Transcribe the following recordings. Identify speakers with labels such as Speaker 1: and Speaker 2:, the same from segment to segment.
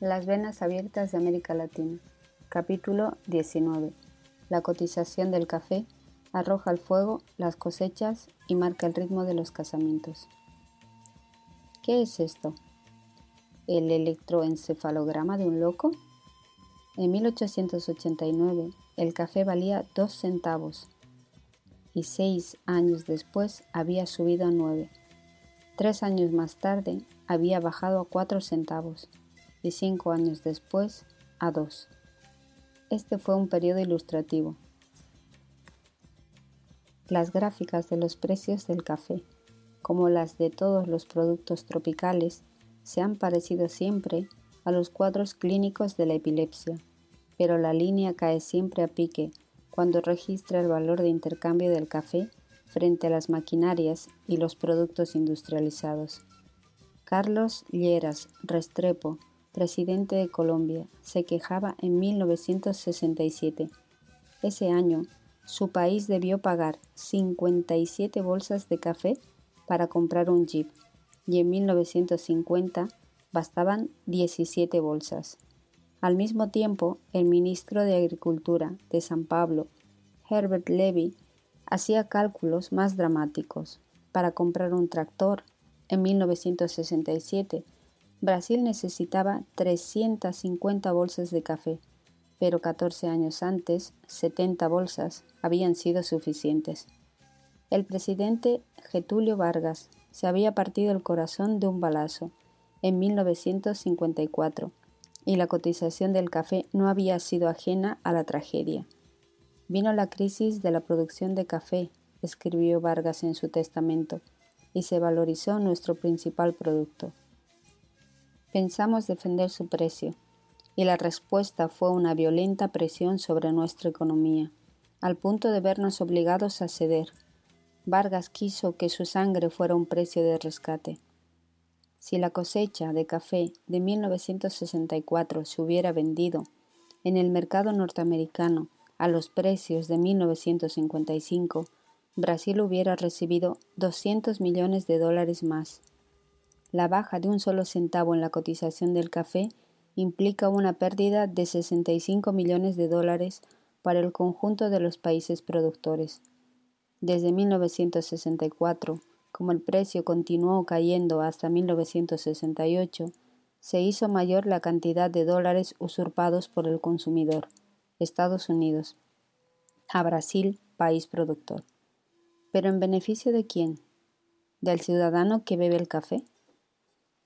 Speaker 1: Las venas abiertas de América Latina. Capítulo 19. La cotización del café arroja al fuego las cosechas y marca el ritmo de los casamientos. ¿Qué es esto? ¿El electroencefalograma de un loco? En 1889 el café valía dos centavos y seis años después había subido a nueve. Tres años más tarde había bajado a cuatro centavos y cinco años después a dos. Este fue un periodo ilustrativo. Las gráficas de los precios del café, como las de todos los productos tropicales, se han parecido siempre a los cuadros clínicos de la epilepsia, pero la línea cae siempre a pique cuando registra el valor de intercambio del café frente a las maquinarias y los productos industrializados. Carlos Lleras Restrepo presidente de Colombia, se quejaba en 1967. Ese año, su país debió pagar 57 bolsas de café para comprar un jeep y en 1950 bastaban 17 bolsas. Al mismo tiempo, el ministro de Agricultura de San Pablo, Herbert Levy, hacía cálculos más dramáticos. Para comprar un tractor, en 1967, Brasil necesitaba 350 bolsas de café, pero 14 años antes 70 bolsas habían sido suficientes. El presidente Getulio Vargas se había partido el corazón de un balazo en 1954 y la cotización del café no había sido ajena a la tragedia. Vino la crisis de la producción de café, escribió Vargas en su testamento, y se valorizó nuestro principal producto. Pensamos defender su precio, y la respuesta fue una violenta presión sobre nuestra economía, al punto de vernos obligados a ceder. Vargas quiso que su sangre fuera un precio de rescate. Si la cosecha de café de 1964 se hubiera vendido en el mercado norteamericano a los precios de 1955, Brasil hubiera recibido 200 millones de dólares más. La baja de un solo centavo en la cotización del café implica una pérdida de 65 millones de dólares para el conjunto de los países productores. Desde 1964, como el precio continuó cayendo hasta 1968, se hizo mayor la cantidad de dólares usurpados por el consumidor, Estados Unidos, a Brasil, país productor. ¿Pero en beneficio de quién? ¿Del ciudadano que bebe el café?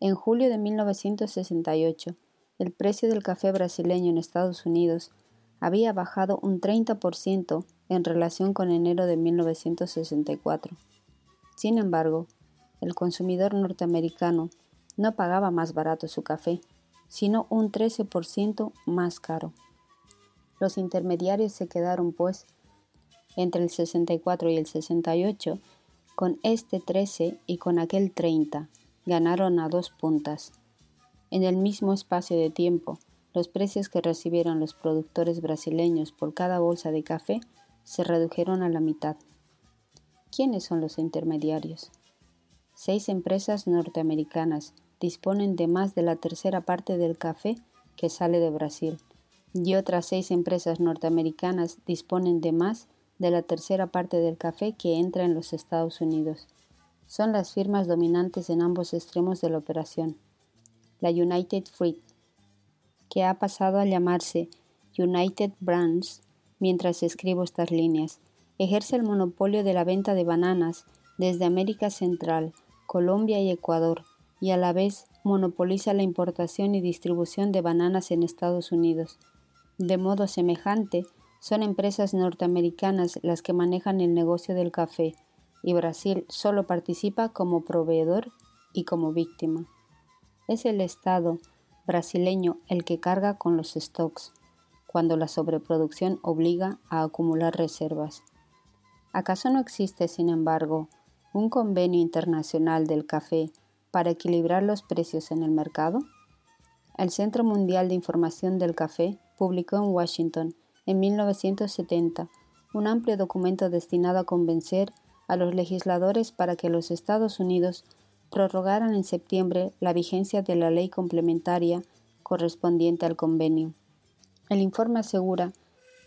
Speaker 1: En julio de 1968, el precio del café brasileño en Estados Unidos había bajado un 30% en relación con enero de 1964. Sin embargo, el consumidor norteamericano no pagaba más barato su café, sino un 13% más caro. Los intermediarios se quedaron, pues, entre el 64 y el 68, con este 13 y con aquel 30, ganaron a dos puntas. En el mismo espacio de tiempo, los precios que recibieron los productores brasileños por cada bolsa de café se redujeron a la mitad. ¿Quiénes son los intermediarios? Seis empresas norteamericanas disponen de más de la tercera parte del café que sale de Brasil, y otras seis empresas norteamericanas disponen de más de la tercera parte del café que entra en los Estados Unidos son las firmas dominantes en ambos extremos de la operación. La United Fruit, que ha pasado a llamarse United Brands mientras escribo estas líneas, ejerce el monopolio de la venta de bananas desde América Central, Colombia y Ecuador, y a la vez monopoliza la importación y distribución de bananas en Estados Unidos. De modo semejante, son empresas norteamericanas las que manejan el negocio del café, y Brasil solo participa como proveedor y como víctima. Es el Estado brasileño el que carga con los stocks, cuando la sobreproducción obliga a acumular reservas. ¿Acaso no existe, sin embargo, un convenio internacional del café para equilibrar los precios en el mercado? El Centro Mundial de Información del Café publicó en Washington en 1970 un amplio documento destinado a convencer a los legisladores para que los Estados Unidos prorrogaran en septiembre la vigencia de la ley complementaria correspondiente al convenio. El informe asegura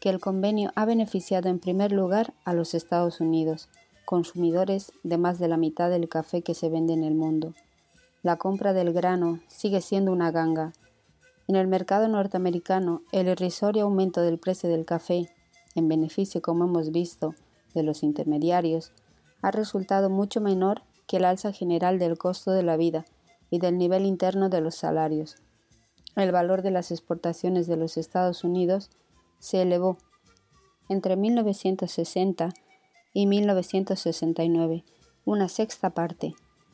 Speaker 1: que el convenio ha beneficiado en primer lugar a los Estados Unidos, consumidores de más de la mitad del café que se vende en el mundo. La compra del grano sigue siendo una ganga. En el mercado norteamericano, el irrisorio aumento del precio del café, en beneficio, como hemos visto, de los intermediarios, ha resultado mucho menor que el alza general del costo de la vida y del nivel interno de los salarios. El valor de las exportaciones de los Estados Unidos se elevó entre 1960 y 1969, una sexta parte,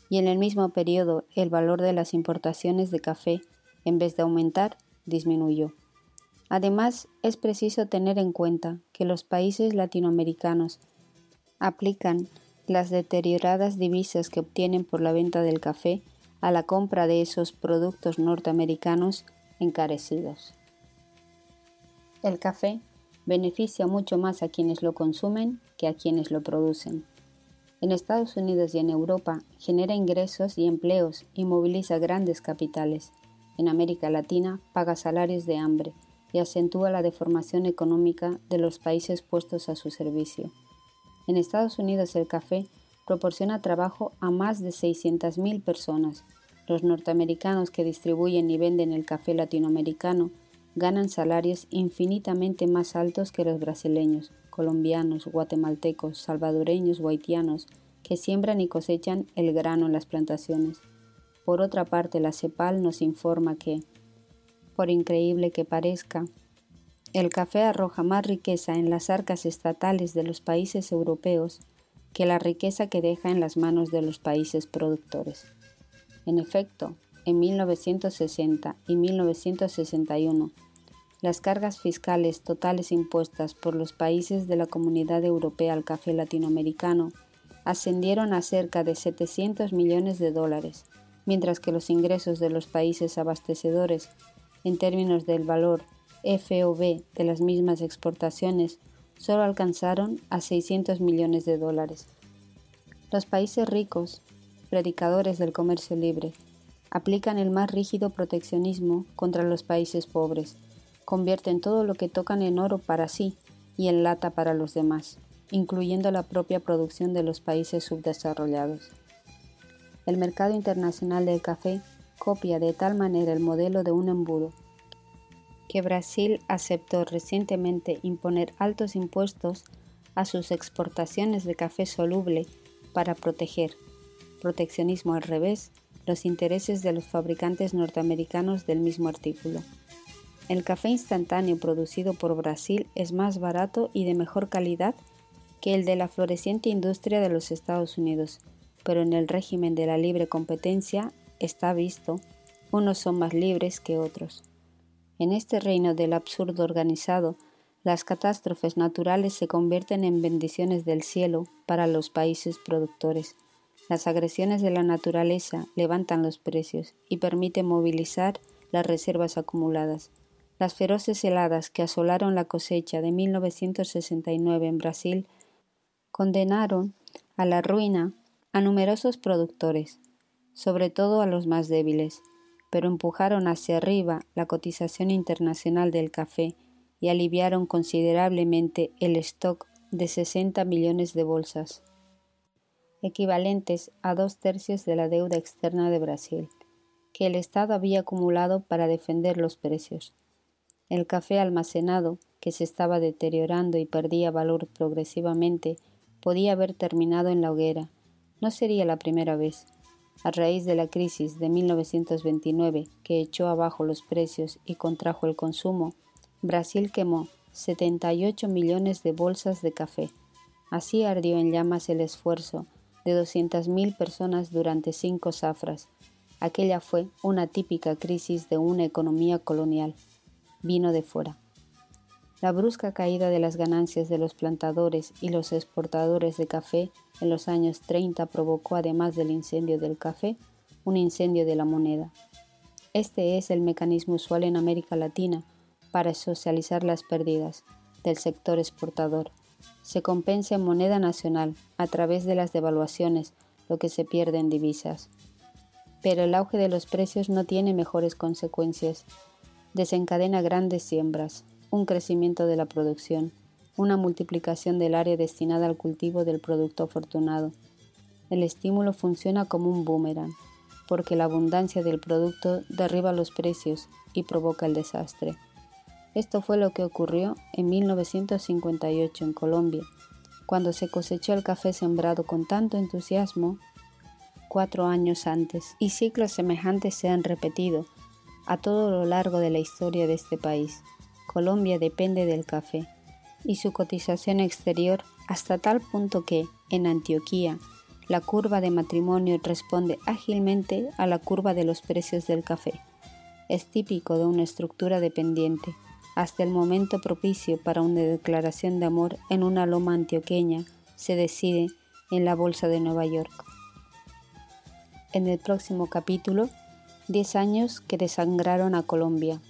Speaker 1: y en el mismo periodo el valor de las importaciones de café, en vez de aumentar, disminuyó. Además, es preciso tener en cuenta que los países latinoamericanos aplican las deterioradas divisas que obtienen por la venta del café a la compra de esos productos norteamericanos encarecidos. El café beneficia mucho más a quienes lo consumen que a quienes lo producen. En Estados Unidos y en Europa genera ingresos y empleos y moviliza grandes capitales. En América Latina paga salarios de hambre y acentúa la deformación económica de los países puestos a su servicio. En Estados Unidos el café proporciona trabajo a más de 600.000 personas. Los norteamericanos que distribuyen y venden el café latinoamericano ganan salarios infinitamente más altos que los brasileños, colombianos, guatemaltecos, salvadoreños o haitianos que siembran y cosechan el grano en las plantaciones. Por otra parte, la CEPAL nos informa que, por increíble que parezca, el café arroja más riqueza en las arcas estatales de los países europeos que la riqueza que deja en las manos de los países productores. En efecto, en 1960 y 1961, las cargas fiscales totales impuestas por los países de la Comunidad Europea al café latinoamericano ascendieron a cerca de 700 millones de dólares, mientras que los ingresos de los países abastecedores, en términos del valor FOB de las mismas exportaciones solo alcanzaron a 600 millones de dólares. Los países ricos, predicadores del comercio libre, aplican el más rígido proteccionismo contra los países pobres, convierten todo lo que tocan en oro para sí y en lata para los demás, incluyendo la propia producción de los países subdesarrollados. El mercado internacional del café copia de tal manera el modelo de un embudo que Brasil aceptó recientemente imponer altos impuestos a sus exportaciones de café soluble para proteger, proteccionismo al revés, los intereses de los fabricantes norteamericanos del mismo artículo. El café instantáneo producido por Brasil es más barato y de mejor calidad que el de la floreciente industria de los Estados Unidos, pero en el régimen de la libre competencia está visto, unos son más libres que otros. En este reino del absurdo organizado, las catástrofes naturales se convierten en bendiciones del cielo para los países productores. Las agresiones de la naturaleza levantan los precios y permiten movilizar las reservas acumuladas. Las feroces heladas que asolaron la cosecha de 1969 en Brasil condenaron a la ruina a numerosos productores, sobre todo a los más débiles pero empujaron hacia arriba la cotización internacional del café y aliviaron considerablemente el stock de 60 millones de bolsas, equivalentes a dos tercios de la deuda externa de Brasil, que el Estado había acumulado para defender los precios. El café almacenado, que se estaba deteriorando y perdía valor progresivamente, podía haber terminado en la hoguera. No sería la primera vez. A raíz de la crisis de 1929 que echó abajo los precios y contrajo el consumo, Brasil quemó 78 millones de bolsas de café. Así ardió en llamas el esfuerzo de 200.000 personas durante cinco zafras. Aquella fue una típica crisis de una economía colonial. Vino de fuera. La brusca caída de las ganancias de los plantadores y los exportadores de café en los años 30 provocó, además del incendio del café, un incendio de la moneda. Este es el mecanismo usual en América Latina para socializar las pérdidas del sector exportador. Se compensa en moneda nacional a través de las devaluaciones lo que se pierde en divisas. Pero el auge de los precios no tiene mejores consecuencias desencadena grandes siembras, un crecimiento de la producción, una multiplicación del área destinada al cultivo del producto afortunado. El estímulo funciona como un boomerang, porque la abundancia del producto derriba los precios y provoca el desastre. Esto fue lo que ocurrió en 1958 en Colombia, cuando se cosechó el café sembrado con tanto entusiasmo cuatro años antes, y ciclos semejantes se han repetido a todo lo largo de la historia de este país. Colombia depende del café y su cotización exterior hasta tal punto que, en Antioquía, la curva de matrimonio responde ágilmente a la curva de los precios del café. Es típico de una estructura dependiente, hasta el momento propicio para una declaración de amor en una loma antioqueña se decide en la Bolsa de Nueva York. En el próximo capítulo, 10 años que desangraron a Colombia.